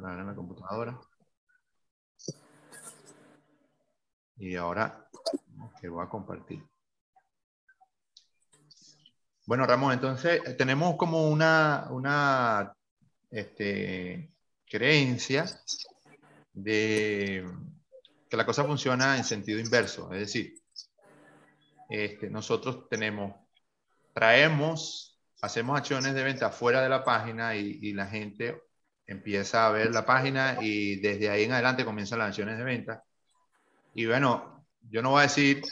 para ver en la computadora. Y ahora que voy a compartir. Bueno, Ramón, entonces eh, tenemos como una, una este, creencia de que la cosa funciona en sentido inverso. Es decir, este, nosotros tenemos, traemos, hacemos acciones de venta fuera de la página y, la gente empieza a ver la página y desde ahí en adelante comienzan las acciones de venta. Y bueno, yo no voy a decir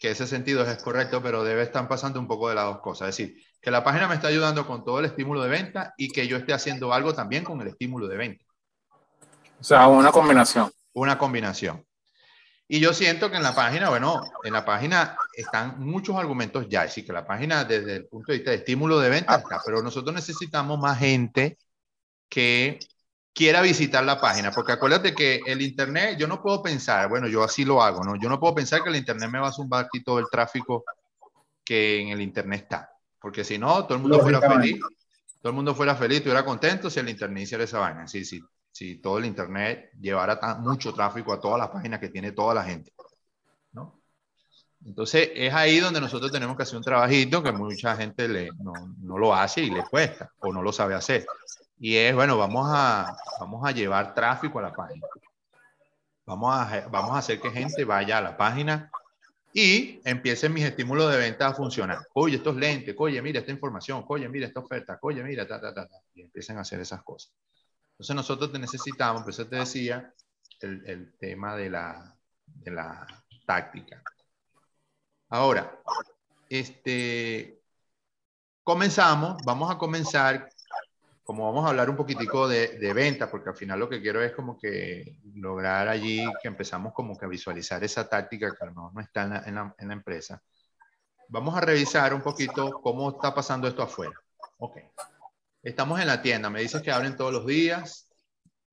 que ese sentido es correcto, pero debe estar pasando un poco de las dos cosas. Es decir, que la página me está ayudando con todo el estímulo de venta y que yo esté haciendo algo también con el estímulo de venta. O sea, una combinación. Una combinación. Y yo siento que en la página, bueno, en la página están muchos argumentos ya, decir, que la página desde el punto de vista de estímulo de venta está, pero nosotros necesitamos más gente que quiera visitar la página, porque acuérdate que el Internet, yo no puedo pensar, bueno, yo así lo hago, ¿no? Yo no puedo pensar que el Internet me va a zumbar aquí todo el tráfico que en el Internet está, porque si no, todo el mundo fuera feliz, todo el mundo fuera feliz, estuviera contento si el Internet hiciera esa vaina, sí, sí si todo el Internet llevara mucho tráfico a todas las páginas que tiene toda la gente. ¿no? Entonces, es ahí donde nosotros tenemos que hacer un trabajito que mucha gente le, no, no, lo hace y le cuesta o no lo sabe hacer. Y es, bueno, vamos a, vamos a llevar tráfico a la página. Vamos a, vamos a hacer que gente vaya a la página y empiecen mis estímulos de venta a funcionar. Oye, estos lentes, oye, mira esta información, oye, mira esta oferta, oye, mira, ta, ta, ta, ta. Y empiecen a hacer esas cosas. Entonces nosotros te necesitamos, por eso te decía, el, el tema de la, de la táctica. Ahora, este, comenzamos, vamos a comenzar, como vamos a hablar un poquitico de, de venta, porque al final lo que quiero es como que lograr allí que empezamos como que a visualizar esa táctica que a lo mejor no está en la, en la, en la empresa. Vamos a revisar un poquito cómo está pasando esto afuera. Ok. Estamos en la tienda, me dices que abren todos los días.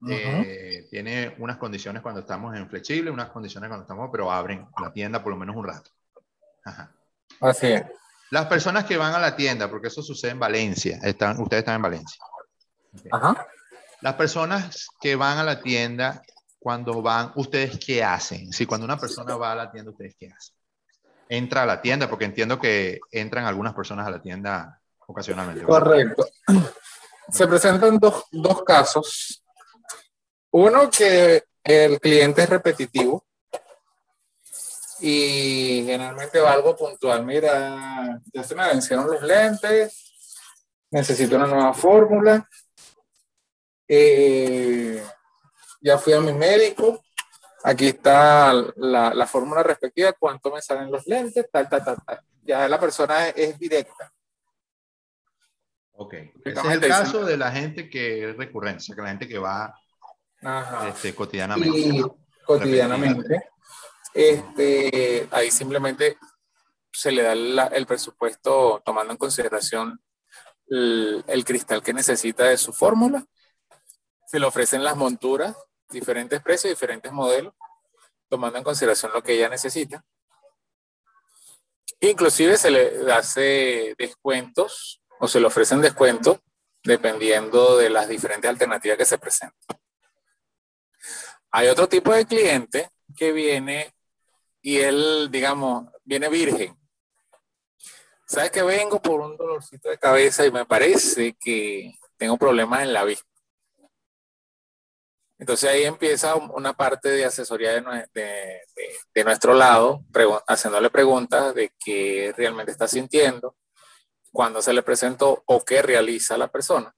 Eh, tiene unas condiciones cuando estamos en flexible, unas condiciones cuando estamos, pero abren la tienda por lo menos un rato. Así es. Las personas que van a la tienda, porque eso sucede en Valencia, están, ustedes están en Valencia. Ajá. Las personas que van a la tienda, cuando van, ¿ustedes qué hacen? Si cuando una persona va a la tienda, ¿ustedes qué hacen? Entra a la tienda, porque entiendo que entran algunas personas a la tienda ocasionalmente. Correcto se presentan dos, dos casos. Uno que el cliente es repetitivo y generalmente va algo puntual. Mira, ya se me vencieron los lentes, necesito una nueva fórmula. Eh, ya fui a mi médico, aquí está la, la fórmula respectiva, cuánto me salen los lentes, tal, tal, tal, tal. Ya la persona es directa. Ok. Ese es el caso de la gente que es sea, que la gente que va este, cotidianamente. cotidianamente. Este, ahí simplemente se le da el presupuesto tomando en consideración el, el, cristal que necesita de su fórmula. Se le ofrecen las monturas, diferentes precios, diferentes modelos, tomando en consideración lo que ella necesita. Inclusive se le hace descuentos o se le ofrecen descuentos dependiendo de las diferentes alternativas que se presentan. Hay otro tipo de cliente que viene y él, digamos, viene virgen. ¿Sabes que vengo por un dolorcito de cabeza y me parece que tengo problemas en la vista? Entonces ahí empieza una parte de asesoría de, de, de nuestro lado, haciéndole preguntas de qué realmente está sintiendo, cuando se le presentó o qué realiza la persona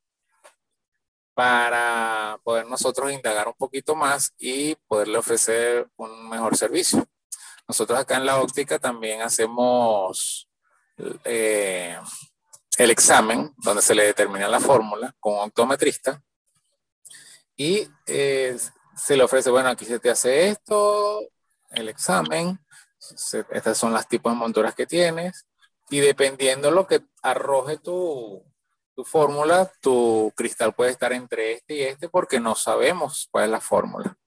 para poder nosotros indagar un poquito más y poderle ofrecer un mejor servicio. Nosotros acá en la óptica también hacemos eh, el examen donde se le determina la fórmula con un optometrista y eh, se le ofrece, bueno, aquí se te hace esto, el examen, se, estas son las tipos de monturas que tienes, y dependiendo lo que arroje tu, tu fórmula, tu cristal puede estar entre este y este porque no sabemos cuál es la fórmula.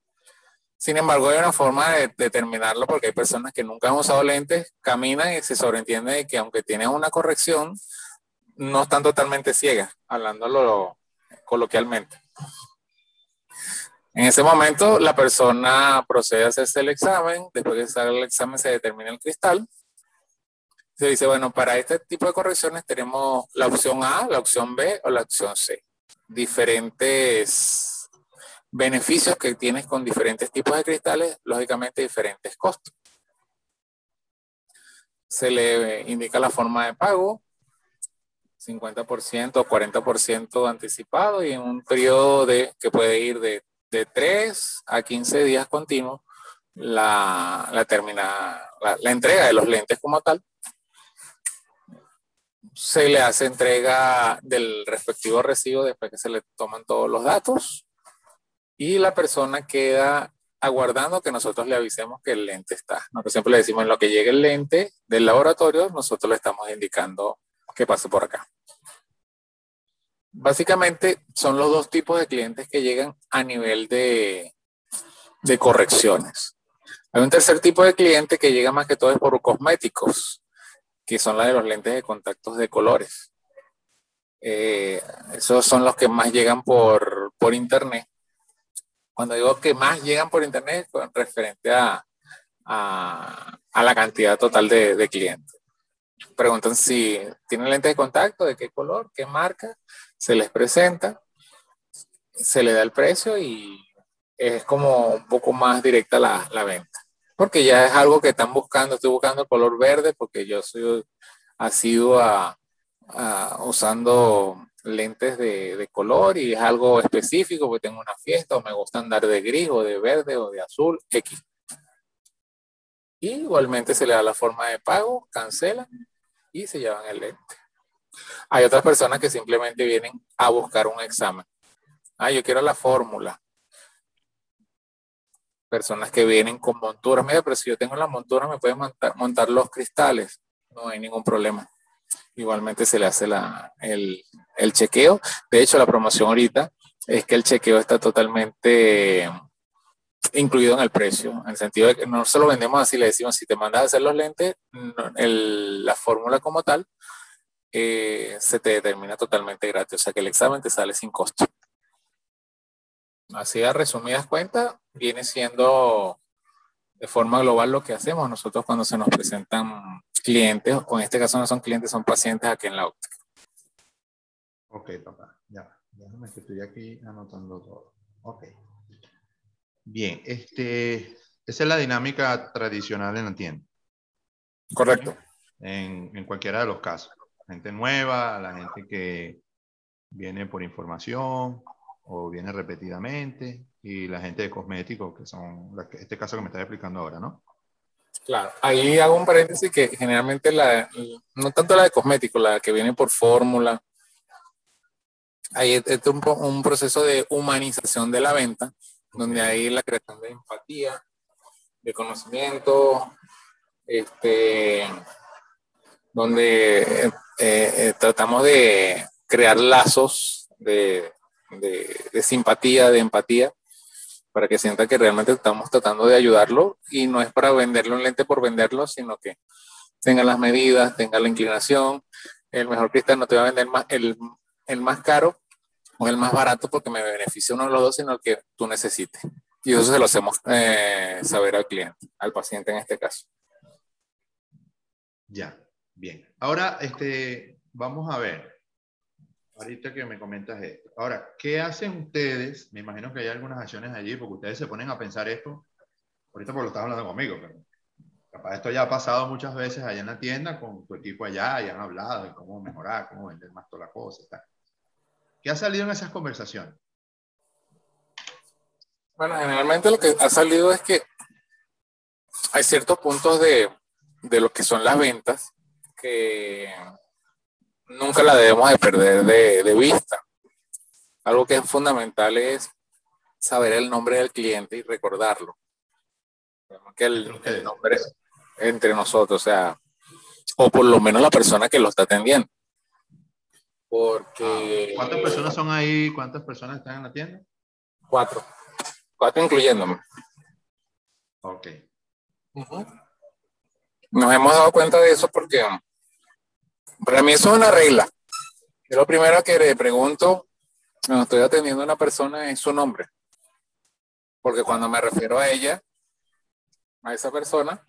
Sin embargo, hay una forma de determinarlo porque hay personas que nunca han usado lentes, caminan y se sobreentiende de que aunque tienen una corrección, no están totalmente ciegas, hablándolo coloquialmente. En ese momento, la persona procede a hacerse el examen. Después de hacer el examen, se determina el cristal. Se dice, bueno, para este tipo de correcciones tenemos la opción A, la opción B o la opción C. Diferentes beneficios que tienes con diferentes tipos de cristales, lógicamente diferentes costos. Se le indica la forma de pago, 50% o 40% anticipado y en un periodo de, que puede ir de, de 3 a 15 días continuos la, la, termina, la, entrega de los lentes como tal. Se le hace entrega del respectivo recibo después que se le toman todos los datos y la persona queda aguardando que nosotros le avisemos que el lente está. Nosotros siempre le decimos en lo que llegue el lente del laboratorio, nosotros le estamos indicando que pase por acá. Básicamente son los dos tipos de clientes que llegan a nivel de, de correcciones. Hay un tercer tipo de cliente que llega más que todo es por cosméticos, que son la de los lentes de contactos de colores. Eh, esos son los que más llegan por, por internet. Cuando digo que más llegan por internet, es referente a, a, a la cantidad total de, de clientes preguntan si tienen lentes de contacto, de qué color, qué marca, se les presenta, se le da el precio y es como un poco más directa la, la venta. Porque ya es algo que están buscando, estoy buscando color verde porque yo soy asiduo a, usando lentes de, de, color y es algo específico porque tengo una fiesta o me gusta andar de gris o de verde o de azul, X. Igualmente se le da la forma de pago, cancelan y se llevan el lente. Hay otras personas que simplemente vienen a buscar un examen. Ah, yo quiero la fórmula. Personas que vienen con monturas. Mira, pero si yo tengo la montura, me pueden montar, los cristales. No hay ningún problema. Igualmente se le hace la, el, el chequeo. De hecho, la promoción ahorita es que el chequeo está totalmente incluido en el precio, en el sentido de que no se lo vendemos así, le decimos, si te mandas a hacer los lentes, el, la fórmula como tal eh, se te determina totalmente gratis, o sea que el examen te sale sin costo. Así a resumidas cuentas, viene siendo de forma global lo que hacemos nosotros cuando se nos presentan clientes, o en este caso no son clientes, son pacientes aquí en la óptica. Ok, papá, ya, déjame que estoy aquí anotando todo. Ok. Bien, este, esa es la dinámica tradicional en la tienda. Correcto. En, en cualquiera de los casos. Gente nueva, la gente que viene por información o viene repetidamente, y la gente de cosméticos, que son este caso que me estás explicando ahora, ¿no? Claro, ahí hago un paréntesis que generalmente la, no tanto la de cosméticos, la que viene por fórmula, hay este un, un proceso de humanización de la venta, donde hay la creación de empatía, de conocimiento, este, donde eh, eh, tratamos de crear lazos de, simpatía, de empatía, para que sienta que realmente estamos tratando de ayudarlo y no es para venderle un lente por venderlo, sino que tenga las medidas, tenga la inclinación. El mejor cristal no te va a vender más, el, el más caro, o el más barato porque me beneficia uno de los dos, sino el que tú necesites. Y eso se lo hacemos eh, saber al cliente, al paciente en este caso. Ya, bien. Ahora, este, vamos a ver. Ahorita que me comentas esto. Ahora, ¿qué hacen ustedes? Me imagino que hay algunas acciones allí, porque ustedes se ponen a pensar esto. Ahorita porque lo estás hablando conmigo, pero capaz esto ya ha pasado muchas veces allá en la tienda con tu equipo allá y han hablado de cómo mejorar, cómo vender más toda la cosa. Tal. ¿Qué ha salido en esas conversaciones? Bueno, generalmente lo que ha salido es que hay ciertos puntos de, de lo que son las ventas que nunca la debemos de perder de, de, vista. Algo que es fundamental es saber el nombre del cliente y recordarlo. Que el, el nombre entre nosotros, o sea, o por lo menos la persona que lo está atendiendo. Porque... ¿Cuántas personas son ahí? ¿Cuántas personas están en la tienda? Cuatro. Cuatro incluyéndome. Ok. Nos hemos dado cuenta de eso porque para mí eso es una regla. Lo primero que le pregunto cuando estoy atendiendo a una persona es su nombre. porque cuando me refiero a ella, a esa persona,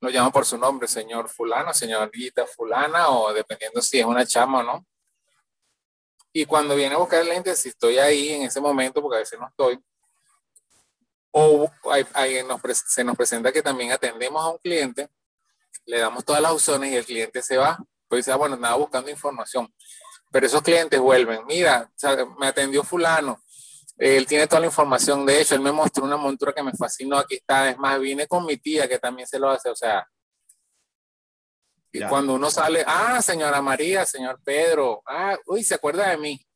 lo llamo por su nombre, señor fulano, señorita fulana, o dependiendo si es una chama o no. Y cuando viene a buscar el lente, si estoy ahí en ese momento, porque a veces no estoy, o se nos presenta que también atendemos a un cliente, le damos todas las opciones y el cliente se va, pues dice, ah, bueno, andaba buscando información. Pero esos clientes vuelven, mira, me atendió fulano, él tiene toda la información, de hecho, él me mostró una montura que me fascinó, aquí está, es más, vine con mi tía que también se lo hace, o sea, y cuando uno sale, ah, señora María, señor Pedro, ah, uy, se acuerda de mí.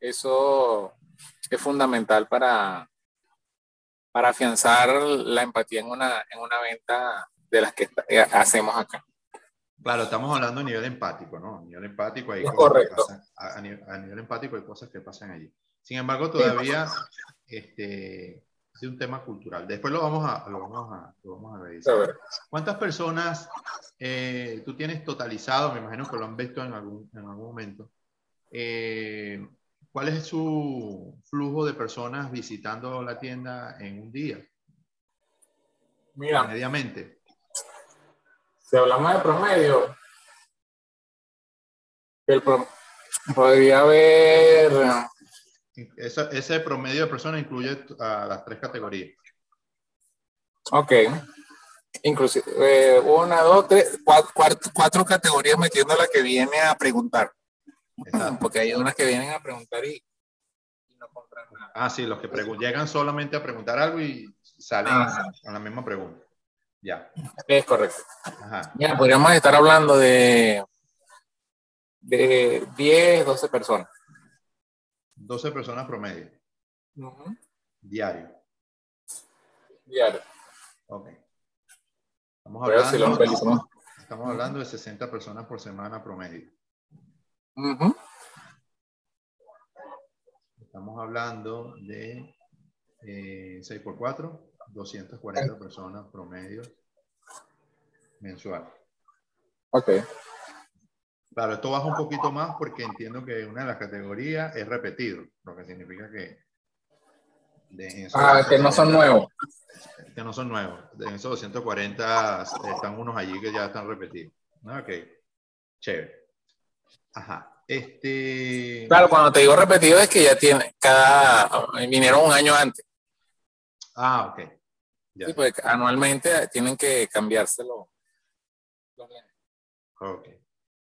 Eso es fundamental para, para afianzar la empatía en una, en una venta de las que eh, hacemos acá. Claro, estamos hablando a nivel empático, ¿no? A nivel empático hay correcto. a, nivel, empático hay cosas que pasan allí. Sin embargo, todavía este, es un tema cultural. Después lo vamos a, lo vamos a, lo vamos a revisar. ¿Cuántas personas eh, tú tienes totalizado? Me imagino que lo han visto en algún, en algún momento. Eh, ¿Cuál es su flujo de personas visitando la tienda en un día? Mira. Mediamente. Si hablamos de promedio, el podría haber ese promedio de personas incluye a las tres categorías. Ok. Inclusive, eh, una, dos, tres, cuatro, categorías metiendo la que viene a preguntar. Porque hay unas que vienen a preguntar y, no compran nada. Ah, sí, los que llegan solamente a preguntar algo y salen con la misma pregunta. Ya. Es correcto. Ajá. Ya, podríamos estar hablando de, de 10, 12 personas. 12 personas promedio. Diario. Diario. Ok. Estamos hablando, estamos hablando de 60 personas por semana promedio. Estamos hablando de 6 eh, por 4, 240 personas promedio mensual. Ok. Claro, esto baja un poquito más porque entiendo que una de las categorías es repetido, lo que significa que... ah, que no son nuevos. Que no son nuevos. En esos 240 están unos allí que ya están repetidos. Ok, chévere. Ajá. Este... Claro, cuando te digo repetido es que ya tiene, cada, vinieron un año antes. Ah, ok. Sí, pues anualmente tienen que cambiárselo. Ok.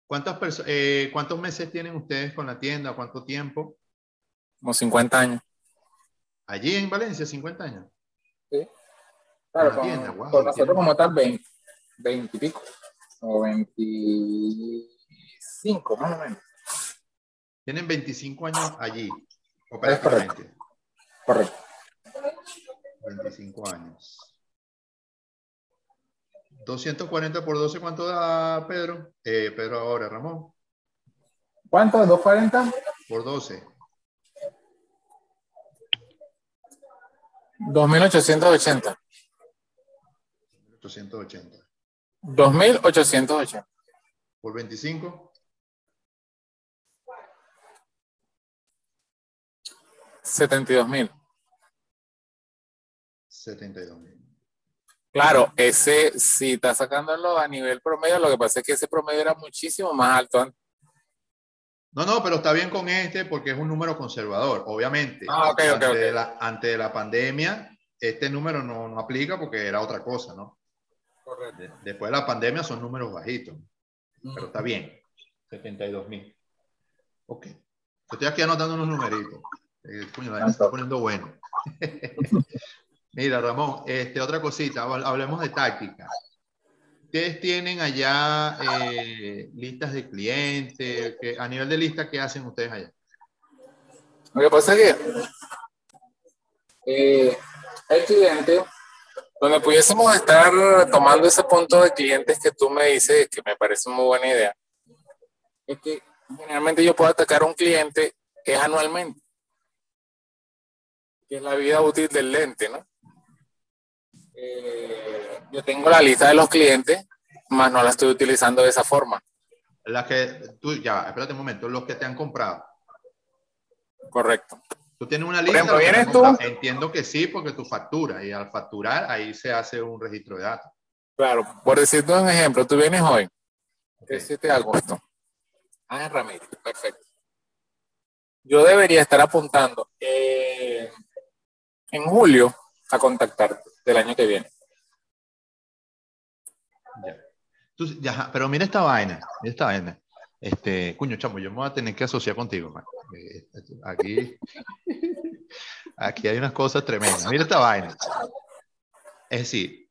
¿Cuántas eh, ¿Cuántos meses tienen ustedes con la tienda? ¿Cuánto tiempo? Como 50 años. Allí en Valencia, 50 años. Sí. Claro, con, tienda, nosotros como tal 20, 20 y pico. O 25, más o menos. Tienen 25 años allí, operativamente. correcto. 25 años. 240 por 12, ¿cuánto da Pedro? Eh, Pedro ahora, Ramón. ¿Cuánto? ¿240? Por 12. 2880. 880. 2880. Por 25. 72 mil. 72 mil. Claro, ese, si está sacándolo a nivel promedio, lo que pasa es que ese promedio era muchísimo más alto antes. No, no, pero está bien con este porque es un número conservador, obviamente. Ah, ok, ok, antes, De la, antes de la pandemia, este número no, no, aplica porque era otra cosa, ¿no? Correcto. después de la pandemia son números bajitos, pero está bien. 72 mil. Ok. Estoy aquí anotando unos numeritos. Eh, la está poniendo bueno. Mira, Ramón, este, otra cosita, hablemos de táctica. Ustedes tienen allá eh, listas de clientes, a nivel de lista, ¿qué hacen ustedes allá? Lo que pasa es que eh, el cliente, donde pudiésemos estar tomando ese punto de clientes que tú me dices, que me parece muy buena idea, es que generalmente yo puedo atacar a un cliente que es anualmente, que es la vida útil del lente, ¿no? Eh, yo tengo la lista de los clientes, más no la estoy utilizando de esa forma. Las que tú, ya, espérate un momento, los que te han comprado. Correcto. Tú tienes una lista. Por ejemplo, ¿vienes tú? Entiendo que sí, porque tú facturas y al facturar ahí se hace un registro de datos. Claro, por decirte un ejemplo, tú vienes hoy, el 7 de agosto. Ah, Ramírez, perfecto. Yo debería estar apuntando eh, en julio a contactarte del año que viene. Ya. pero mira esta vaina, mira esta vaina. Este, cuño, chamo, yo me voy a tener que asociar contigo, eh, Aquí, aquí hay unas cosas tremendas. Mira esta vaina. Es decir,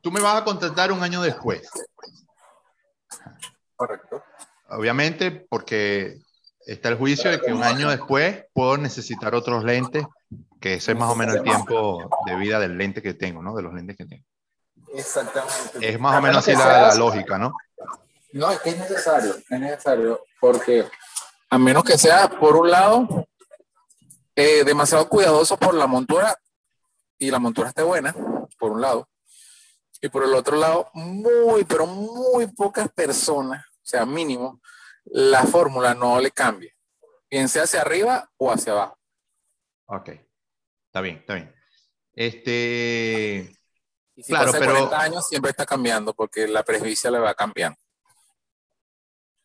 tú me vas a contratar un año después. Correcto. Obviamente, porque está el juicio de que un año después puedo necesitar otros lentes, que ese es más o menos el tiempo de vida del lente que tengo, ¿no? De los lentes que tengo. Exactamente. Es más o menos así la, lógica, ¿no? No, es que es necesario, es necesario, porque a menos que sea, por un lado, eh, demasiado cuidadoso por la montura y la montura esté buena, por un lado, y por el otro lado, muy, pero muy pocas personas, o sea, mínimo, la fórmula no le cambie, bien sea hacia arriba o hacia abajo. Ok, está bien, está bien. Este, y si claro, pero 40 años siempre está cambiando porque la presbicia le va cambiando.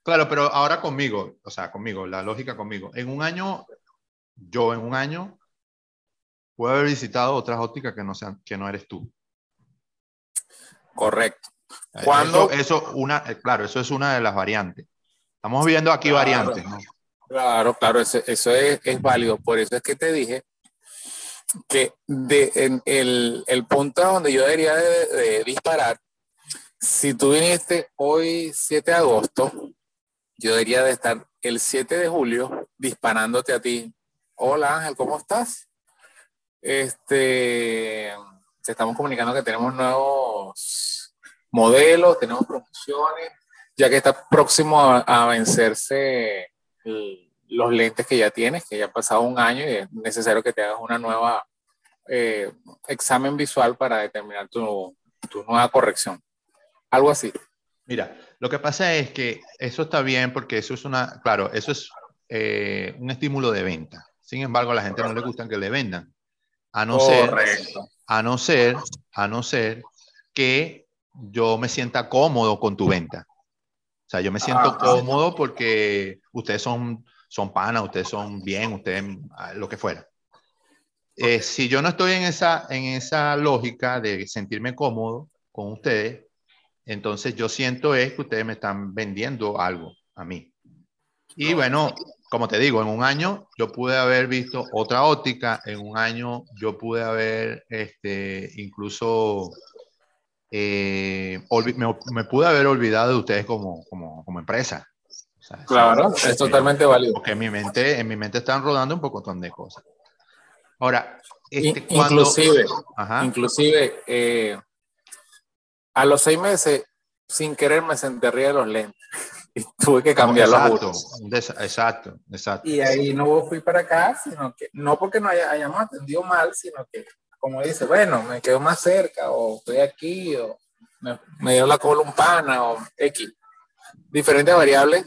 Claro, pero ahora conmigo, o sea, conmigo, la lógica conmigo. En un año, yo en un año puedo haber visitado otras ópticas que no sean, que no eres tú. Correcto. Cuando eso, una, eh, claro, eso es una de las variantes. Estamos viendo aquí variantes, ¿no? Claro, claro, eso, eso es, es, válido. Por eso es que te dije que de, en el, el, punto donde yo debería de, disparar, si tú viniste hoy 7 de agosto, yo debería de estar el 7 de julio disparándote a ti. Hola Ángel, ¿cómo estás? Este, te estamos comunicando que tenemos nuevos modelos, tenemos promociones, ya que está próximo a, a vencerse el, los lentes que ya tienes, que ya ha pasado un año y es necesario que te hagas una nueva eh, examen visual para determinar tu, tu, nueva corrección. Algo así. Mira, lo que pasa es que eso está bien porque eso es una, claro, eso es eh, un estímulo de venta. Sin embargo, a la gente no le gusta que le vendan. A no ser, a no ser, a no ser que yo me sienta cómodo con tu venta. Sea, yo me siento ah, cómodo porque ustedes son son panas, ustedes son bien, ustedes ah, lo que fuera. Eh, si yo no estoy en esa, en esa lógica de sentirme cómodo con ustedes, entonces yo siento es que ustedes me están vendiendo algo a mí. Y bueno, como te digo, en un año yo pude haber visto otra óptica, en un año yo pude haber este, incluso eh, me, me, pude haber olvidado de ustedes como, como, como empresa claro, es totalmente válido. Porque en mi mente, en mi mente están rodando un poco de cosas. Ahora, este, inclusive, inclusive eh, a los seis meses, sin querer, me senté arriba de los lentes y tuve que cambiar los Exacto, exacto. Y ahí no fui para acá, sino que no porque no haya, hayamos atendido mal, sino que, como dice, bueno, me quedo más cerca, o estoy aquí, o me, me dio la columpana, o X. Diferentes variables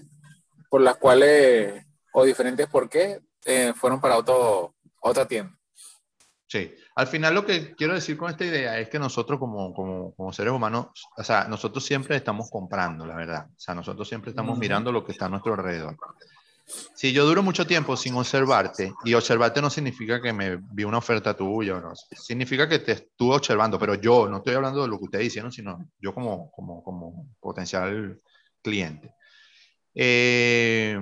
por las cuales, o diferentes por qué, eh, fueron para otro, otra tienda. Sí, al final lo que quiero decir con esta idea es que nosotros como, como, como, seres humanos, o sea, nosotros siempre estamos comprando, la verdad. O sea, nosotros siempre estamos mirando lo que está a nuestro alrededor. Si yo duro mucho tiempo sin observarte, y observarte no significa que me vi una oferta tuya, no, significa que te estuve observando, pero yo no estoy hablando de lo que ustedes hicieron, sino yo como, como, como potencial cliente. Eh,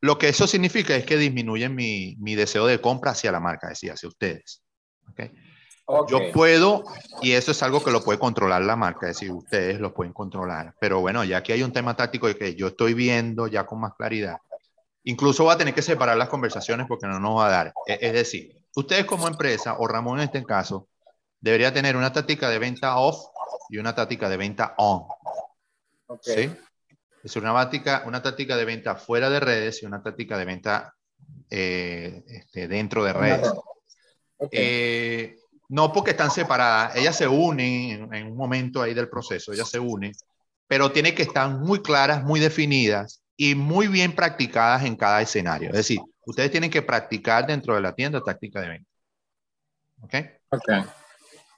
lo que eso significa es que disminuye mi, mi, deseo de compra hacia la marca, decía, hacia ustedes. ¿okay? Yo puedo, y eso es algo que lo puede controlar la marca, es decir, ustedes lo pueden controlar. Pero bueno, ya que hay un tema táctico de que yo estoy viendo ya con más claridad, incluso va a tener que separar las conversaciones porque no nos va a dar. Es, es decir, ustedes como empresa, o Ramón en este caso, debería tener una táctica de venta off y una táctica de venta on. Okay. ¿Sí? Es una táctica, una táctica de venta fuera de redes y una táctica de venta eh, este, dentro de redes. Eh, no porque están separadas, ellas se unen en, un momento ahí del proceso, ellas se unen, pero tienen que estar muy claras, muy definidas y muy bien practicadas en cada escenario. Es decir, ustedes tienen que practicar dentro de la tienda táctica de venta. ¿Ok? Ok.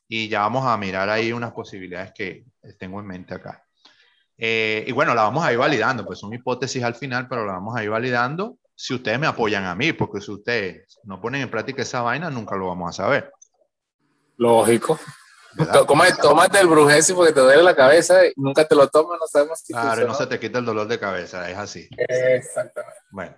Y ya vamos a mirar ahí unas posibilidades que tengo en mente acá. Eh, y bueno, la vamos a ir validando, pues son hipótesis al final, pero la vamos a ir validando si ustedes me apoyan a mí, porque si ustedes no ponen en práctica esa vaina, nunca lo vamos a saber. Lógico. Tómate el brujesi porque te duele la cabeza y nunca te lo tomas, no sabemos si Claro, no se te quita el dolor de cabeza, es así. Exactamente. Bueno,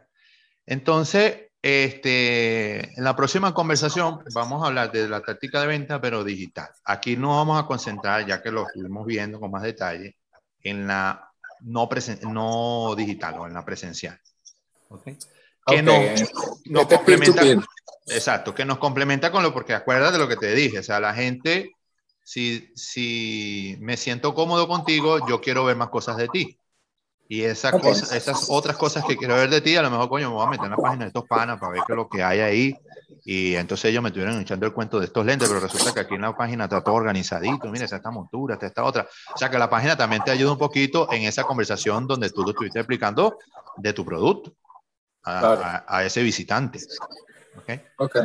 entonces, este, en la próxima conversación vamos a hablar de la táctica de venta, pero digital. Aquí nos vamos a concentrar, ya que lo estuvimos viendo con más detalle, en la no, no digital o en la presencial. ¿Okay? Que nos, complementa, exacto, que nos complementa con lo, porque acuerdas de lo que te dije, o sea, la gente si, si me siento cómodo contigo, yo quiero ver más cosas de ti. Y esa cosa, esas otras cosas que quiero ver de ti, a lo mejor, coño, me voy a meter en la página de estos panas para ver qué es lo que hay ahí. Y entonces ellos me estuvieron echando el cuento de estos lentes, pero resulta que aquí en la página está todo organizadito. Mira, esta montura, esta, esta otra. O sea que la página también te ayuda un poquito en esa conversación donde tú lo estuviste explicando de tu producto a, a, ese visitante. ¿Okay? ok.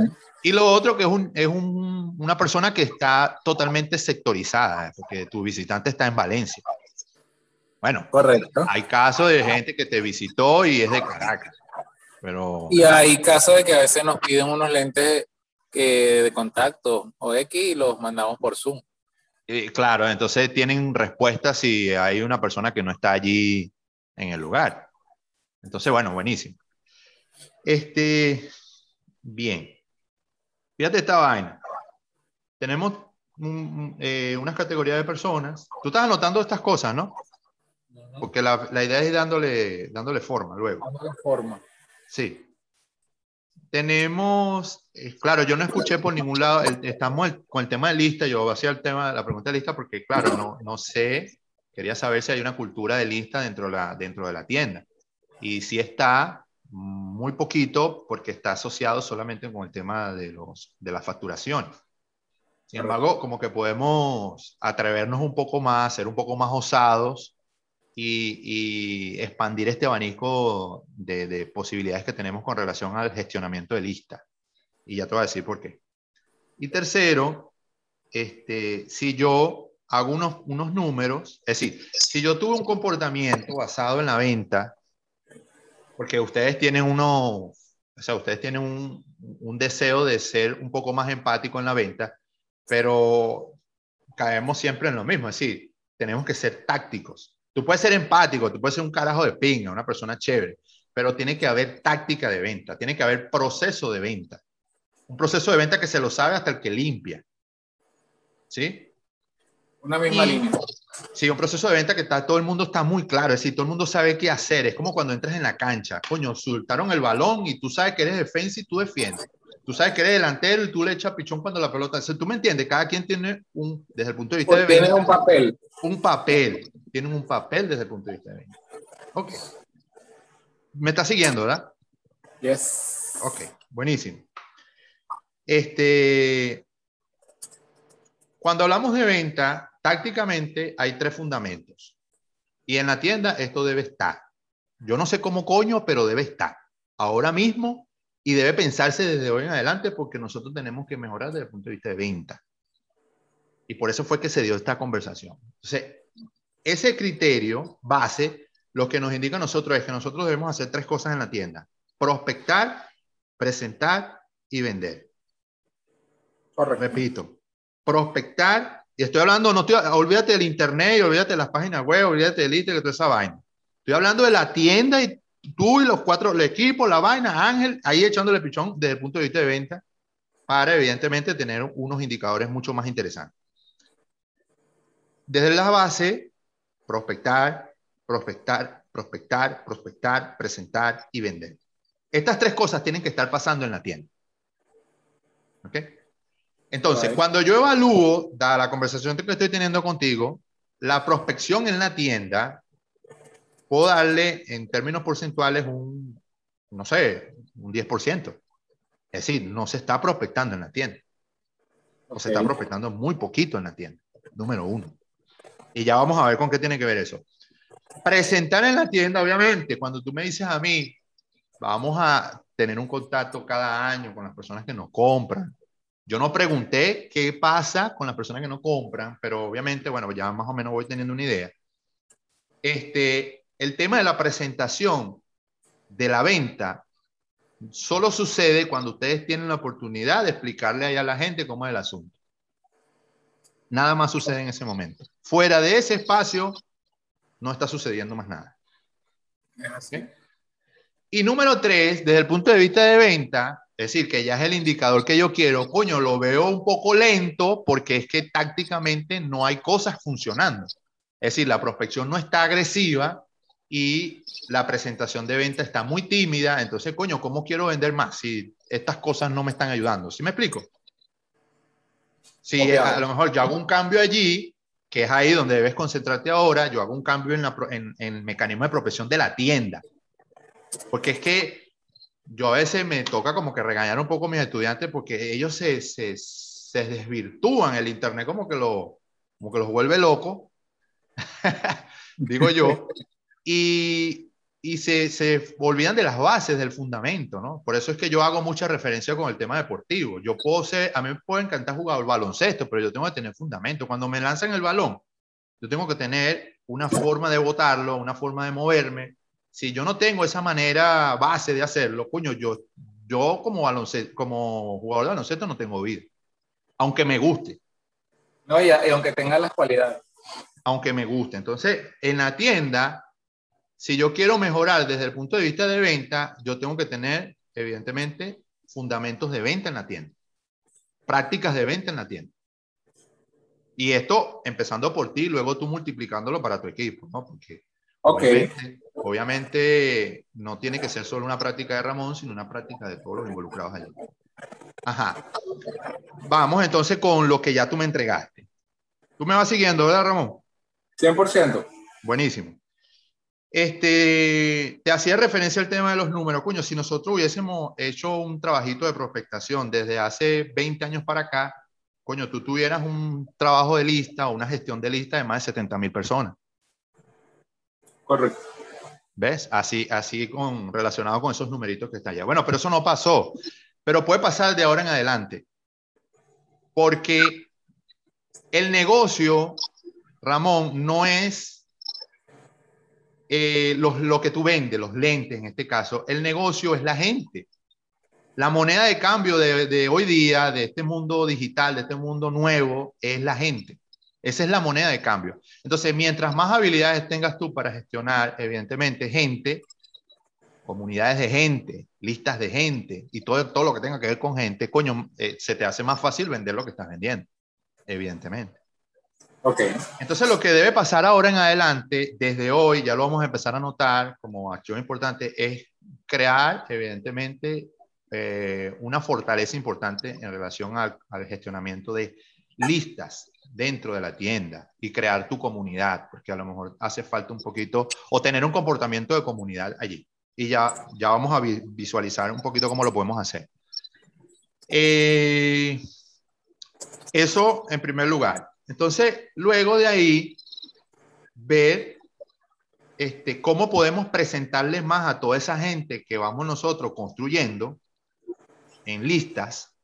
Y lo otro que es, un, es un, una persona que está totalmente sectorizada, porque tu visitante está en Valencia. Bueno, correcto. Hay casos de gente que te visitó y es de Caracas. Pero... Y hay casos de que a veces nos piden unos lentes que, de contacto o X y los mandamos por Zoom. Y, claro, entonces tienen respuesta si hay una persona que no está allí en el lugar. Entonces, bueno, buenísimo. Este, bien. Fíjate esta vaina. Tenemos eh, unas categorías de personas. Tú estás anotando estas cosas, ¿no? Porque la, la, idea es dándole, dándole forma luego. Dándole forma. Sí. Tenemos, eh, claro, yo no escuché por ningún lado, estamos con el tema de lista, yo hacía el tema la pregunta de lista porque, claro, no, no sé, quería saber si hay una cultura de lista dentro de la, dentro de la tienda. Y si está, muy poquito porque está asociado solamente con el tema de, los, de la facturación. Sin embargo, como que podemos atrevernos un poco más, ser un poco más osados y, y expandir este abanico de, de, posibilidades que tenemos con relación al gestionamiento de lista. Y ya te voy a decir por qué. Y tercero, este, si yo hago unos, unos números, es decir, si yo tuve un comportamiento basado en la venta porque ustedes tienen uno, o sea, ustedes tienen un, un, deseo de ser un poco más empático en la venta, pero caemos siempre en lo mismo, es decir, tenemos que ser tácticos. Tú puedes ser empático, tú puedes ser un carajo de pinga, una persona chévere, pero tiene que haber táctica de venta, tiene que haber proceso de venta. Un proceso de venta que se lo sabe hasta el que limpia. ¿Sí? Una misma línea. Sí, un proceso de venta que está, todo el mundo está muy claro, es decir, todo el mundo sabe qué hacer. Es como cuando entras en la cancha, coño, soltaron el balón y tú sabes que eres defensa y tú defiendes. Tú sabes que eres delantero y tú le echas pichón cuando la pelota. ¿Tú me entiendes? Cada quien tiene un, desde el punto de vista de venta. Tiene un papel. Un papel. Tienen un papel desde el punto de vista de venta. Ok. Me está siguiendo, ¿verdad? Yes. Ok, buenísimo. Este, cuando hablamos de venta, tácticamente hay tres fundamentos. Y en la tienda esto debe estar. Yo no sé cómo coño, pero debe estar. Ahora mismo y debe pensarse desde hoy en adelante porque nosotros tenemos que mejorar desde el punto de vista de venta. Y por eso fue que se dio esta conversación. Entonces, ese criterio base, lo que nos indica a nosotros es que nosotros debemos hacer tres cosas en la tienda. Prospectar, presentar y vender. Repito, prospectar, y estoy hablando, no estoy, olvídate del internet, olvídate de las páginas web, olvídate del ITER, toda esa vaina. Estoy hablando de la tienda y tú y los cuatro, el equipo, la vaina, Ángel, ahí echándole pichón desde el punto de vista de venta para evidentemente tener unos indicadores mucho más interesantes. Desde la base, prospectar, prospectar, prospectar, prospectar, presentar y vender. Estas tres cosas tienen que estar pasando en la tienda. ¿Ok? Entonces, cuando yo evalúo, dada la conversación que estoy teniendo contigo, la prospección en la tienda, puedo darle en términos porcentuales un, no sé, un 10%. Es decir, no se está prospectando en la tienda. O se está prospectando muy poquito en la tienda, número uno. Y ya vamos a ver con qué tiene que ver eso. Presentar en la tienda, obviamente, cuando tú me dices a mí, vamos a, tener un contacto cada año con las personas que nos compran. Yo no pregunté qué pasa con las personas que no compran, pero obviamente, bueno, ya más o menos voy teniendo una idea. Este, el tema de la presentación de la venta solo sucede cuando ustedes tienen la oportunidad de explicarle ahí a la gente cómo es el asunto. Nada más sucede en ese momento. Fuera de ese espacio, no está sucediendo más nada. Y número tres, desde el punto de vista de venta, es decir, que ya es el indicador que yo quiero, coño, lo veo un poco lento porque es que tácticamente no hay cosas funcionando. Es decir, la prospección no está agresiva y la presentación de venta está muy tímida. Entonces, coño, ¿cómo quiero vender más si estas cosas no me están ayudando? ¿Sí me explico? Si a lo mejor yo hago un cambio allí, que es ahí donde debes concentrarte ahora, yo hago un cambio en, la, en, en el mecanismo de prospección de la tienda. Porque es que yo a veces me toca como que regañar un poco a mis estudiantes porque ellos se, se, se desvirtúan el Internet como que, lo, como que los vuelve locos, digo yo, y, y se, se, olvidan de las bases del fundamento, ¿no? Por eso es que yo hago mucha referencia con el tema deportivo. Yo puedo ser, a mí me puede encantar jugar baloncesto, pero yo tengo que tener fundamento. Cuando me lanzan el balón, yo tengo que tener una forma de botarlo, una forma de moverme, si yo no tengo esa manera base de hacerlo, coño, yo, yo como, baloncesto, como jugador de baloncesto no tengo vida. Aunque me guste. No, y, aunque tenga las cualidades. Aunque me guste. Entonces, en la tienda, si yo quiero mejorar desde el punto de vista de venta, yo tengo que tener, evidentemente, fundamentos de venta en la tienda. Prácticas de venta en la tienda. Y esto empezando por ti, luego tú multiplicándolo para tu equipo, ¿no? Porque Ok. Obviamente, no tiene que ser solo una práctica de Ramón, sino una práctica de todos los involucrados allí. Ajá. Vamos entonces con lo que ya tú me entregaste. Tú me vas siguiendo, ¿verdad, Ramón? 100%. Buenísimo. Este, te hacía referencia al tema de los números. Coño, si nosotros hubiésemos hecho un trabajito de prospectación desde hace 20 años para acá, coño, tú tuvieras un trabajo de lista o una gestión de lista de más de 70 mil personas. Correcto. ¿Ves? Así, así con, relacionado con esos numeritos que están allá. Bueno, pero eso no pasó. Pero puede pasar de ahora en adelante. Porque el negocio, Ramón, no es eh, lo, lo que tú vendes, los lentes en este caso. El negocio es la gente. La moneda de cambio de, de hoy día, de este mundo digital, de este mundo nuevo, es la gente. Esa es la moneda de cambio. Entonces, mientras más habilidades tengas tú para gestionar, evidentemente, gente, comunidades de gente, listas de gente y todo, todo lo que tenga que ver con gente, coño, eh, se te hace más fácil vender lo que estás vendiendo, evidentemente. Ok. Entonces, lo que debe pasar ahora en adelante, desde hoy, ya lo vamos a empezar a notar como acción importante, es crear, evidentemente, eh, una fortaleza importante en relación al, al gestionamiento de listas dentro de la tienda y crear tu comunidad, porque a lo mejor hace falta un poquito, o tener un comportamiento de comunidad allí. Y ya, ya vamos a visualizar un poquito cómo lo podemos hacer. Eh, eso en primer lugar. Entonces, luego de ahí, ver este, cómo podemos presentarles más a toda esa gente que vamos nosotros construyendo en listas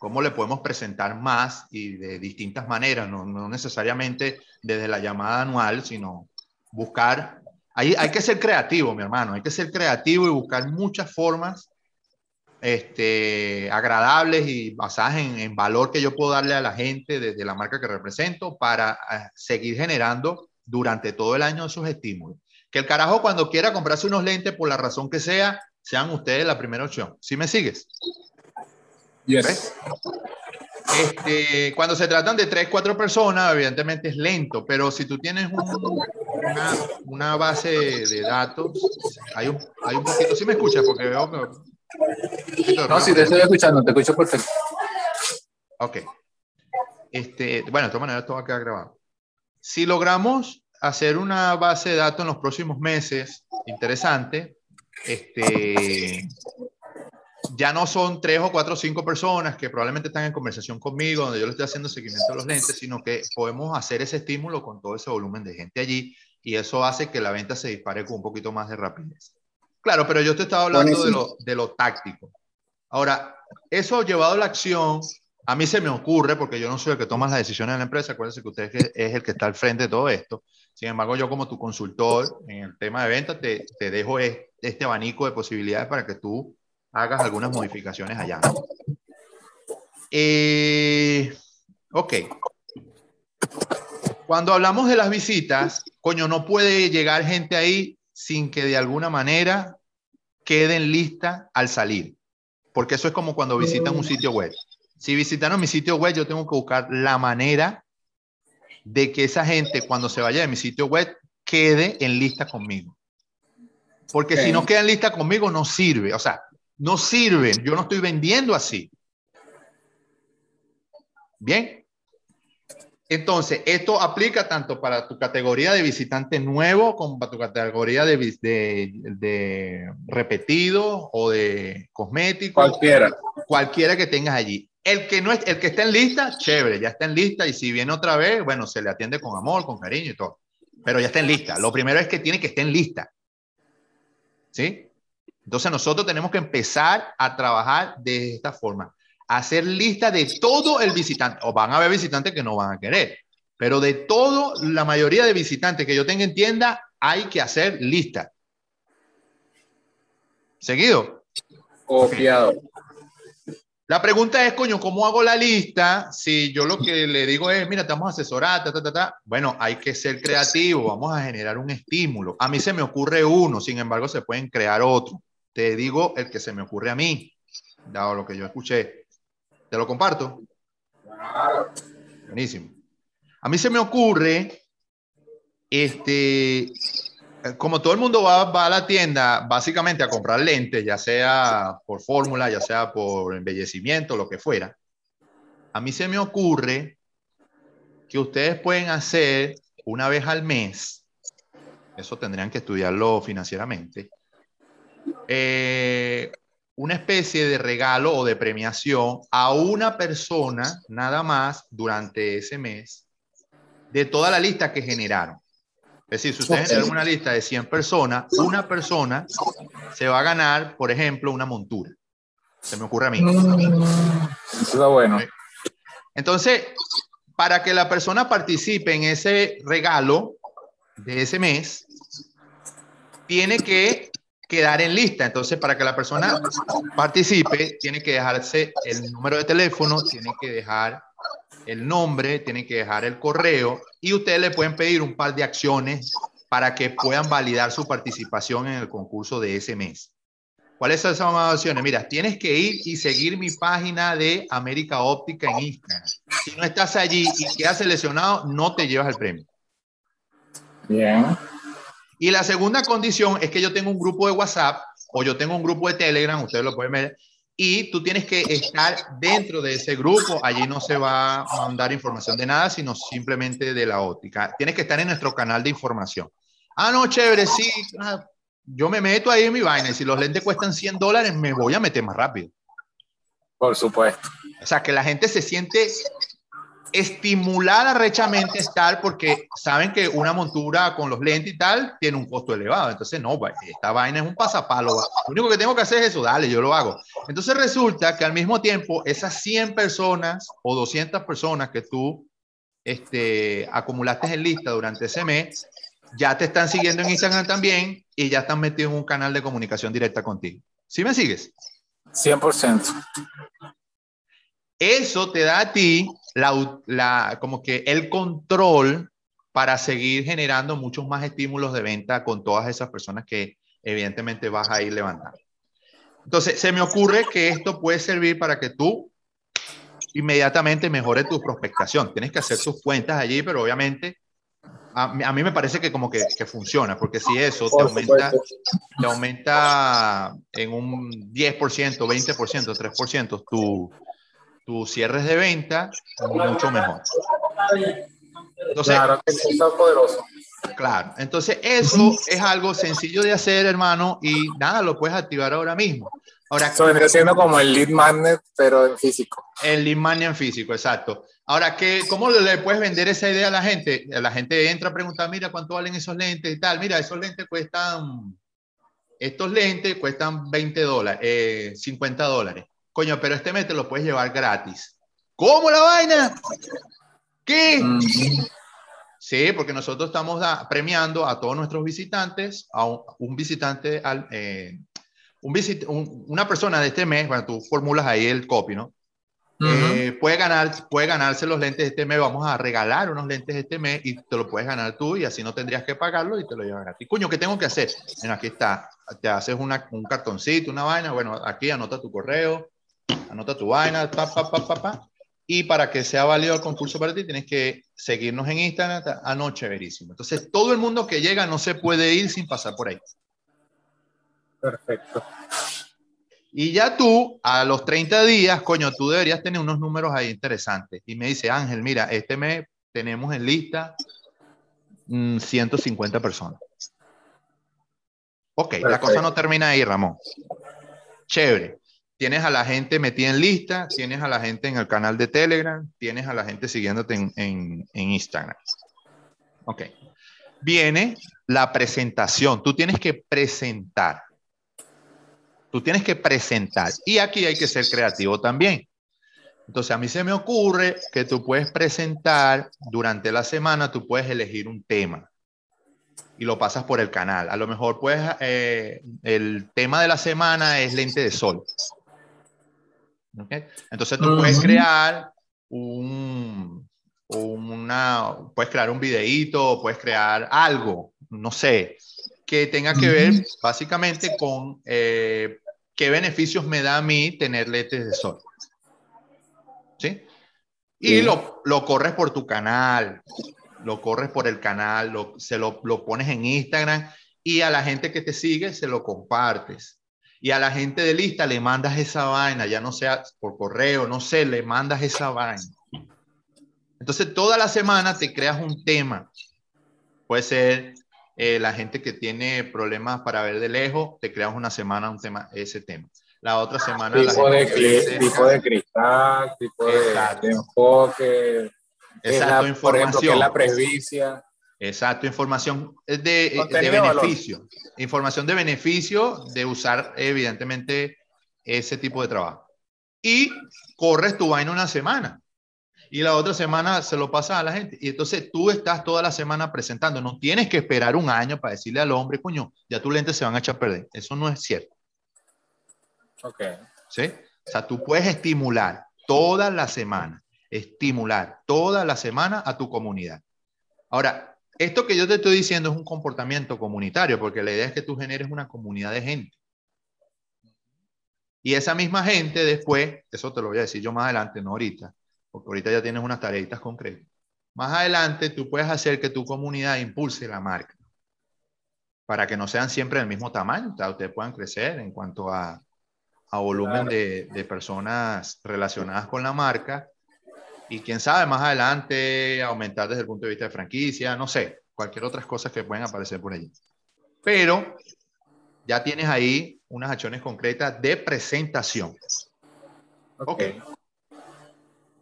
cómo le podemos presentar más y de distintas maneras, no, no necesariamente desde la llamada anual, sino buscar, hay, hay que ser creativo, mi hermano, hay que ser creativo y buscar muchas formas este, agradables y basadas en, en, valor que yo puedo darle a la gente desde la marca que represento para uh, seguir generando durante todo el año esos estímulos. Que el carajo cuando quiera comprarse unos lentes por la razón que sea, sean ustedes la primera opción. ¿Sí me sigues? Yes. Este, cuando se tratan de tres, cuatro personas, evidentemente es lento, pero si tú tienes un, una, una, base de datos, hay un, hay un poquito, ¿sí me escuchas? Porque veo que... No, sí, te estoy escuchando, te escucho perfecto. Ok. Este, bueno, de todas maneras, esto va a quedar grabado. Si logramos hacer una base de datos en los próximos meses, interesante, este, ya no son tres o cuatro o cinco personas que probablemente están en conversación conmigo, donde yo le estoy haciendo seguimiento a los lentes, sino que podemos hacer ese estímulo con todo ese volumen de gente allí y eso hace que la venta se dispare con un poquito más de rapidez. Claro, pero yo te estaba hablando de lo, de lo táctico. Ahora, eso llevado a la acción, a mí se me ocurre, porque yo no soy el que toma las decisiones en la empresa, acuérdense que usted es el que está al frente de todo esto. Sin embargo, yo como tu consultor en el tema de ventas, te, te dejo este abanico de posibilidades para que tú hagas algunas modificaciones allá. Eh, ok. Cuando hablamos de las visitas, coño, no puede llegar gente ahí sin que de alguna manera queden lista al salir. Porque eso es como cuando visitan un sitio web. Si visitaron mi sitio web, yo tengo que buscar la manera de que esa gente cuando se vaya de mi sitio web quede en lista conmigo. Porque si no queda en lista conmigo, no sirve. O sea, no sirven. Yo no estoy vendiendo así. Bien. Entonces, esto aplica tanto para tu categoría de visitante nuevo como para tu categoría de, de, de repetido o de cosmético. Cualquiera. Cualquiera que tengas allí. El que, no es, el que está en lista, chévere, ya está en lista y si viene otra vez, bueno, se le atiende con amor, con cariño y todo. Pero ya está en lista. Lo primero es que tiene que estar en lista. ¿Sí? Entonces nosotros tenemos que empezar a trabajar de esta forma hacer lista de todo el visitante, o van a haber visitantes que no van a querer, pero de todo, la mayoría de visitantes que yo tenga en tienda, hay que hacer lista. ¿Seguido? Copiado. La pregunta es, coño, ¿cómo hago la lista? Si yo lo que le digo es, mira, estamos asesorados, ta, ta, ta, Bueno, hay que ser creativo, vamos a generar un estímulo. A mí se me ocurre uno, sin embargo, se pueden crear otro. Te digo el que se me ocurre a mí, dado lo que yo escuché. ¿Te lo comparto? Buenísimo. A mí se me ocurre, este, como todo el mundo va, va, a la tienda básicamente a comprar lentes, ya sea por fórmula, ya sea por embellecimiento, lo que fuera, a mí se me ocurre que ustedes pueden hacer una vez al mes, eso tendrían que estudiarlo financieramente, eh, una especie de regalo o de premiación a una persona nada más durante ese mes de toda la lista que generaron. Es decir, si ustedes generan una lista de 100 personas, una persona se va a ganar, por ejemplo, una montura. Se me ocurre a mí. Eso bueno. Entonces, para que la persona participe en ese regalo de ese mes, tiene que quedar en lista. Entonces, para que la persona participe, tiene que dejarse el número de teléfono, tiene que dejar el nombre, tiene que dejar el correo y ustedes le pueden pedir un par de acciones para que puedan validar su participación en el concurso de ese mes. ¿Cuáles son esas acciones? Mira, tienes que ir y seguir mi página de América Óptica en Instagram. Si no estás allí y quedas seleccionado, no te llevas el premio. Bien. Y la segunda condición es que yo tengo un grupo de WhatsApp o yo tengo un grupo de Telegram, ustedes lo pueden ver, y tú tienes que estar dentro de ese grupo. Allí no se va a mandar información de nada, sino simplemente de la óptica. Tienes que estar en nuestro canal de información. Ah, no, chévere, sí. Ah, yo me meto ahí en mi vaina y si los lentes cuestan 100 dólares, me voy a meter más rápido. Por supuesto. O sea, que la gente se siente estimular rechamente estar porque saben que una montura con los lentes y tal tiene un costo elevado. Entonces, no, esta vaina es un pasapalo. Lo único que tengo que hacer es eso, dale, yo lo hago. Entonces resulta que al mismo tiempo, esas 100 personas o 200 personas que tú este, acumulaste en lista durante ese mes, ya te están siguiendo en Instagram también y ya están metidos en un canal de comunicación directa contigo. ¿Sí me sigues? 100%. Eso te da a ti la, la, como que el control para seguir generando muchos más estímulos de venta con todas esas personas que evidentemente vas a ir levantando. Entonces, se me ocurre que esto puede servir para que tú inmediatamente mejores tu prospectación. Tienes que hacer tus cuentas allí, pero obviamente a, a mí me parece que como que, que, funciona, porque si eso te aumenta, te aumenta en un 10%, 20%, 3% tu, tus cierres de venta mucho mejor. Entonces, claro, es poderoso. Claro, entonces eso es algo sencillo de hacer, hermano, y nada, lo puedes activar ahora mismo. Ahora, Eso vendría siendo como el lead magnet, pero en físico. El lead magnet en físico, exacto. Ahora, ¿qué, ¿cómo le puedes vender esa idea a la gente? La gente entra a preguntar, mira, ¿cuánto valen esos lentes y tal? Mira, esos lentes cuestan estos lentes cuestan 20 dólares, 50 dólares. Coño, pero este mes te lo puedes llevar gratis. ¿Cómo la vaina? ¿Qué? Sí, porque nosotros estamos premiando a todos nuestros visitantes, a un, visitante, al, eh, un una persona de este mes, bueno, tú formulas ahí el copy, ¿no? Eh, puede, ganar, puede ganarse los lentes este mes, vamos a regalar unos lentes este mes y te lo puedes ganar tú y así no tendrías que pagarlo y te lo llevas gratis. Cuño, ¿qué tengo que hacer? Bueno, aquí está, te haces una, un cartoncito, una vaina, bueno, aquí anota tu correo, anota tu vaina, pa, pa, pa, pa, pa. Y para que sea válido el concurso para ti, tienes que seguirnos en Instagram. Anoche, verísimo. Entonces, todo el mundo que llega no se puede ir sin pasar por ahí. Perfecto. Y ya tú, a los 30 días, coño, tú deberías tener unos números ahí interesantes. Y me dice, Ángel, mira, este mes tenemos en lista 150 mm, personas. Ok, la cosa no termina ahí, Ramón. Chévere. Tienes a la gente metida en lista, tienes a la gente en el canal de Telegram, tienes a la gente siguiéndote en, en, en Instagram. Ok. Viene la presentación. Tú tienes que presentar. Tú tienes que presentar. Y aquí hay que ser creativo también. Entonces, a mí se me ocurre que tú puedes presentar durante la semana, tú puedes elegir un tema y lo pasas por el canal. A lo mejor, pues, eh, el tema de la semana es lente de sol. Entonces, tú puedes crear un, una, puedes crear un videíto, puedes crear algo, no sé, que tenga que ver básicamente con eh, qué beneficios me da a mí tener lentes de sol. ¿Sí? Y lo, lo, corres por tu canal, lo corres por el canal, lo, se lo, lo pones en Instagram y a la gente que te sigue se lo compartes. Y a la gente de lista le mandas esa vaina, ya no sea por correo, no sé, le mandas esa vaina. Entonces, toda la semana te creas un tema. Puede ser eh, la gente que tiene problemas para ver de lejos, te creas una semana un tema, ese tema. La otra semana... Tipo, de, tipo de cristal, tipo de, enfoque. Exacto, información. Por ejemplo, la presbicia. Exacto, información de, de beneficio. Información de beneficio de usar, evidentemente, ese tipo de trabajo. Y corres tu vaina una semana y la otra semana se lo pasa a la gente. Y entonces tú estás toda la semana presentando. No tienes que esperar un año para decirle al hombre, coño, ya tus lentes se van a echar a perder. Eso no es cierto. Ok. ¿Sí? O sea, tú puedes estimular toda la semana, estimular toda la semana a tu comunidad. Ahora, esto que yo te estoy diciendo es un comportamiento comunitario, porque la idea es que tú generes una comunidad de gente. Y esa misma gente después, eso te lo voy a decir yo más adelante, no ahorita, porque ahorita ya tienes unas tareitas concretas. Más adelante tú puedes hacer que tu comunidad impulse la marca para que no sean siempre del mismo tamaño, o ustedes puedan crecer en cuanto a, a volumen de, de, personas relacionadas con la marca y quién sabe más adelante aumentar desde el punto de vista de franquicia, no sé, cualquier otras cosas que pueden aparecer por allí. Pero ya tienes ahí unas acciones concretas de presentación. Ok. okay.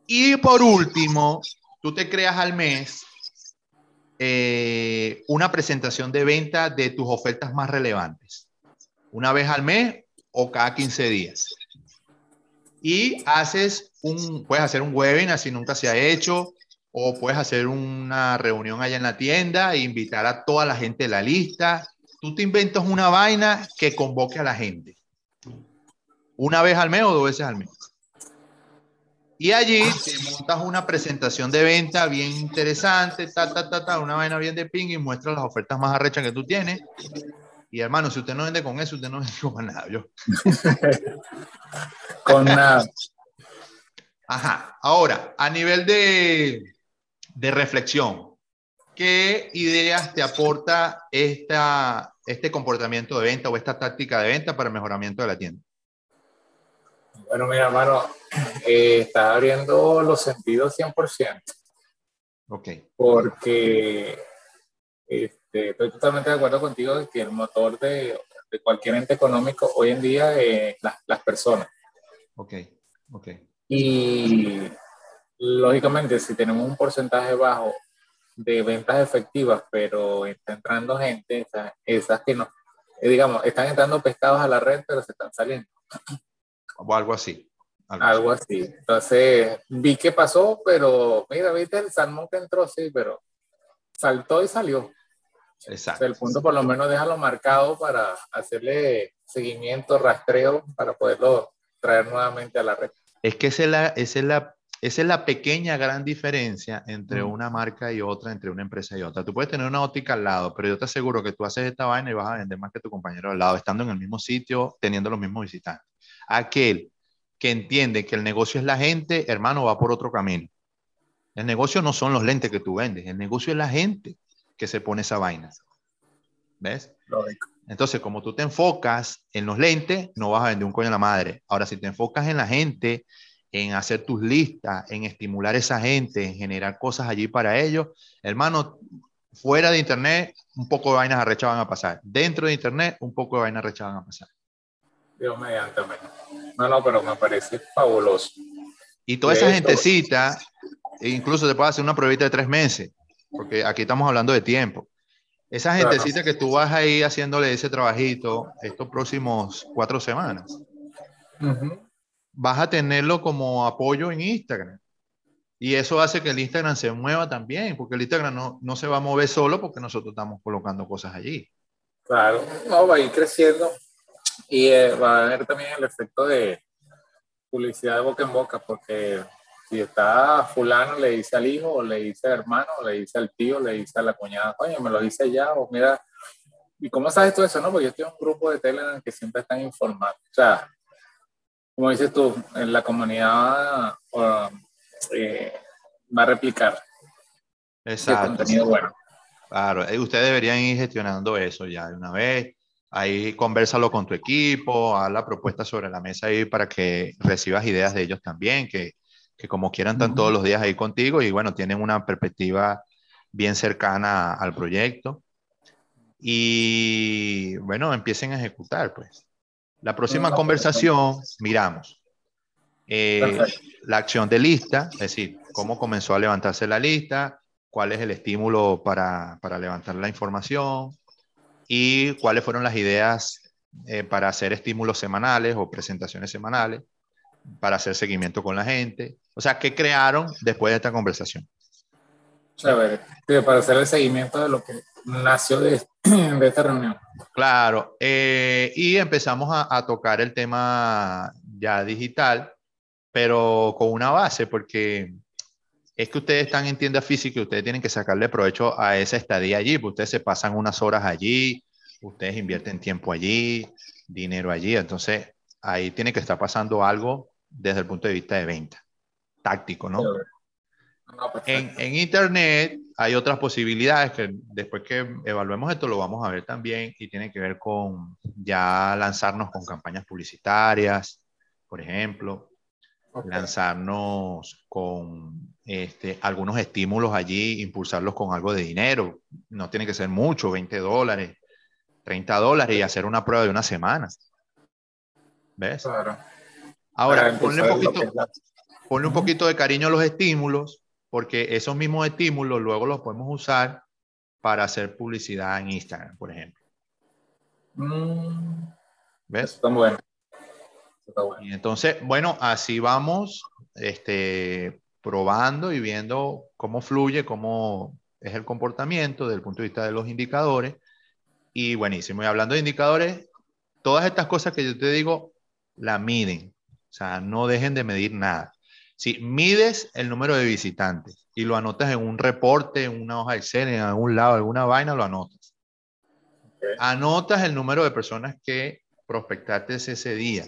Y por último, tú te creas al mes eh, una presentación de venta de tus ofertas más relevantes. Una vez al mes o cada 15 días. Y haces un, puedes hacer un webinar si nunca se ha hecho, o puedes hacer una reunión allá en la tienda e invitar a toda la gente de la lista. Tú te inventas una vaina que convoque a la gente. Una vez al mes o dos veces al mes. Y allí te montas una presentación de venta bien interesante, ta, ta, ta, ta, una vaina bien de ping y muestras las ofertas más arrechas que tú tienes. Y hermano, si usted no vende con eso, usted no vende con nada. Yo. con nada. Ajá. Ahora, a nivel de, de reflexión, ¿qué ideas te aporta esta, este comportamiento de venta o esta táctica de venta para el mejoramiento de la tienda? Bueno, mira, hermano, eh, está abriendo los sentidos 100%. Ok. Porque este, estoy totalmente de acuerdo contigo de que el motor de, de cualquier ente económico hoy en día es las personas. Ok, ok. Y lógicamente, si tenemos un porcentaje bajo de ventas efectivas, pero está entrando gente, esas, esas que, no, eh, digamos, están entrando pescados a la red, pero se están saliendo. O algo así. Algo, así. Entonces, vi que pasó, pero mira, viste el salmón que entró, sí, pero saltó y salió. Exacto. el punto por lo menos déjalo marcado para hacerle seguimiento, rastreo, para poderlo traer nuevamente a la red. Es que esa es la, esa es la, esa es la pequeña gran diferencia entre una marca y otra, entre una empresa y otra. Tú puedes tener una óptica al lado, pero yo te aseguro que tú haces esta vaina y vas a vender más que tu compañero al lado, estando en el mismo sitio, teniendo los mismos visitantes. Aquel que entiende que el negocio es la gente, hermano, va por otro camino. El negocio no son los lentes que tú vendes, el negocio es la gente que se pone esa vaina. ¿Ves? Entonces, como tú te enfocas en los lentes, no vas a vender un coño a la madre. Ahora, si te enfocas en la gente, en hacer tus listas, en estimular a esa gente, en generar cosas allí para ellos, hermano, fuera de Internet, un poco de vainas arrechas van a pasar. Dentro de Internet, un poco de vainas arrechas van a pasar. Dios mediante, No, no, pero me parece fabuloso. Y toda esa gentecita, incluso te puede hacer una pruebita de tres meses, porque aquí estamos hablando de tiempo. Esa gentecita que tú vas ahí haciéndole ese trabajito estos próximos cuatro semanas, vas a tenerlo como apoyo en Instagram. Y eso hace que el Instagram se mueva también, porque el Instagram no, no se va a mover solo porque nosotros estamos colocando cosas allí. Claro, no, va a ir creciendo y eh, va a haber también el efecto de publicidad de boca en boca, porque si está fulano, le dice al hijo, o le dice al hermano, o le dice al tío, le dice a la cuñada, oye, me lo dice ya, o mira, ¿y cómo sabes todo eso? No, porque yo estoy en un grupo de Telegram que siempre están informando. O sea, como dices tú, en la comunidad eh, va a replicar. Exacto. contenido bueno. Claro, eh, ustedes deberían ir gestionando eso ya de una vez. Ahí conversalo con tu equipo, haz la propuesta sobre la mesa ahí para que recibas ideas de ellos también, que, que como quieran están todos los días ahí contigo y bueno, tienen una perspectiva bien cercana al proyecto. Y bueno, empiecen a ejecutar, pues. La próxima conversación, miramos. Eh, la acción de lista, es decir, cómo comenzó a levantarse la lista, cuál es el estímulo para, para levantar la información, y cuáles fueron las ideas eh, para hacer estímulos semanales o presentaciones semanales, para hacer seguimiento con la gente. O sea, ¿qué crearon después de esta conversación? Chévere, para hacer el seguimiento de lo que nació de, de esta reunión. Claro, eh, y empezamos a, a, tocar el tema ya digital, pero con una base, porque es que ustedes están en tienda física y ustedes tienen que sacarle provecho a esa estadía allí, porque ustedes se pasan unas horas allí, ustedes invierten tiempo allí, dinero allí, entonces ahí tiene que estar pasando algo desde el punto de vista de venta, táctico, ¿no? En, en, Internet hay otras posibilidades que después que evaluemos esto lo vamos a ver también y tiene que ver con ya lanzarnos con campañas publicitarias, por ejemplo, lanzarnos con este, algunos estímulos allí, impulsarlos con algo de dinero. No tiene que ser mucho, 20 dólares, 30 dólares y hacer una prueba de una semana. ¿Ves? Ahora, ponle un, poquito, ponle un poquito de cariño a los estímulos, porque esos mismos estímulos luego los podemos usar para hacer publicidad en Instagram, por ejemplo. Mm. ¿Ves? Está bueno. Y entonces, bueno, así vamos este, probando y viendo cómo fluye, cómo es el comportamiento desde el punto de vista de los indicadores. Y buenísimo. Y hablando de indicadores, todas estas cosas que yo te digo, la miden. O sea, no dejen de medir nada. Si mides el número de visitantes y lo anotas en un reporte, en una hoja Excel, en algún lado, alguna vaina, lo anotas. Anotas el número de personas que prospectaste ese día.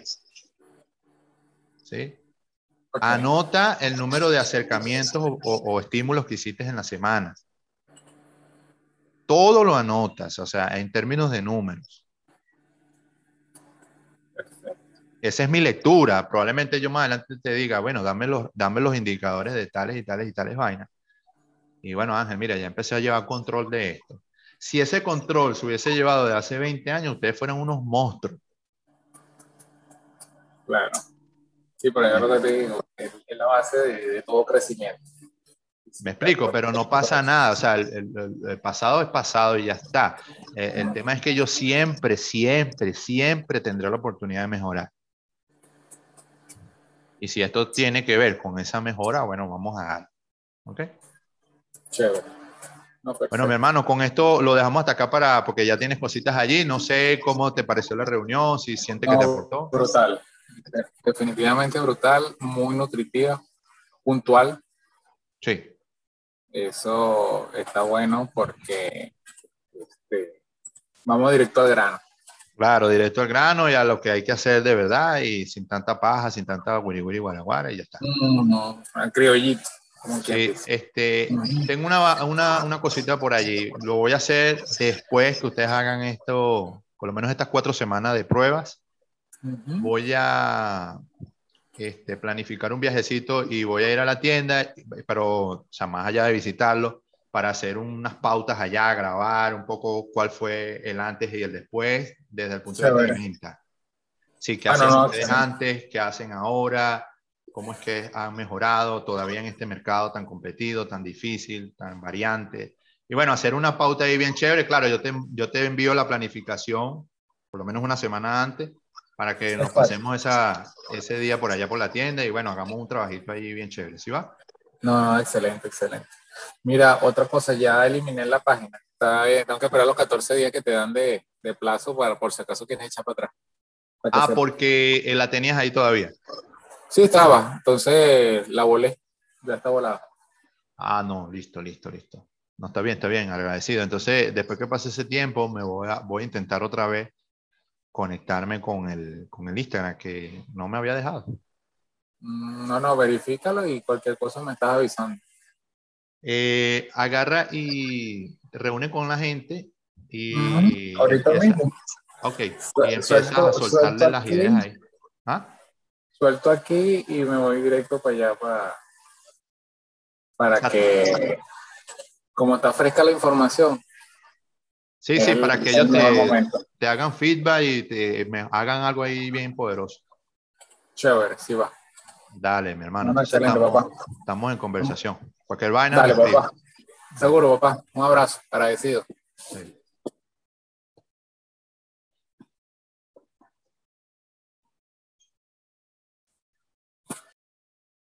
¿sí? Anota el número de acercamientos o, estímulos que hiciste en la semana. Todo lo anotas, o sea, en términos de números. Esa es mi lectura. Probablemente yo más adelante te diga, bueno, dame los, dame los indicadores de tales y tales y tales vainas. Y bueno, Ángel, mira, ya empecé a llevar control de esto. Si ese control se hubiese llevado de hace 20 años, ustedes fueran unos monstruos. Claro. Sí, pero es lo que te digo, es, la base de, todo crecimiento. Me explico, pero no pasa nada. O sea, el, pasado es pasado y ya está. Eh, el tema es que yo siempre, siempre, siempre tendré la oportunidad de mejorar. Y si esto tiene que ver con esa mejora, bueno, vamos a dar. ¿Ok? Chévere. bueno, mi hermano, con esto lo dejamos hasta acá para, porque ya tienes cositas allí. No sé cómo te pareció la reunión, si siente que te aportó. Brutal. Definitivamente brutal, muy nutritiva, puntual. Sí. Eso está bueno porque este, vamos directo al grano. Claro, directo al grano y a lo que hay que hacer de verdad y sin tanta paja, sin tanta wiri wiri guaraguara y ya está. No, no, criollito. Sí, este, tengo una, una, una, cosita por allí. Lo voy a hacer después que ustedes hagan esto, por lo menos estas cuatro semanas de pruebas. Voy a este, planificar un viajecito y voy a ir a la tienda, pero o sea, más allá de visitarlo, para hacer unas pautas allá, grabar un poco cuál fue el antes y el después desde el punto de vista Sí, qué hacen ustedes antes, qué hacen ahora, cómo es que han mejorado todavía en este mercado tan competido, tan difícil, tan variante. Y bueno, hacer una pauta ahí bien chévere. Claro, yo te, yo te envío la planificación por lo menos una semana antes para que nos pasemos esa, ese día por allá por la tienda y bueno, hagamos un trabajito ahí bien chévere. ¿Sí va? No, no, excelente, excelente. Mira, otra cosa, ya eliminé la página. Está tengo que esperar los 14 días que te dan de, de plazo para por si acaso quieres echar para atrás. ah, porque la tenías ahí todavía. Sí, estaba. Entonces la volé. Ya está volada. Ah, no, listo, listo, listo. No, está bien, está bien, agradecido. Entonces, después que pase ese tiempo, me voy a, voy a intentar otra vez conectarme con el, con el Instagram, que no me había dejado. Mm, no, no, verifícalo y cualquier cosa me estás avisando. Eh, agarra y reúne con la gente y... Ahorita mismo. Ok, y empieza a soltarle las ideas ahí. ¿Ah? Suelto aquí y me voy directo para allá para, para que, como está fresca la información. Sí, sí, para que ellos te, te, hagan feedback y te me hagan algo ahí bien poderoso. Chévere, sí va. Dale, mi hermano. estamos, papá. Estamos en conversación. Cualquier vaina. Dale, papá. Seguro, papá. Un abrazo. Agradecido. Sí.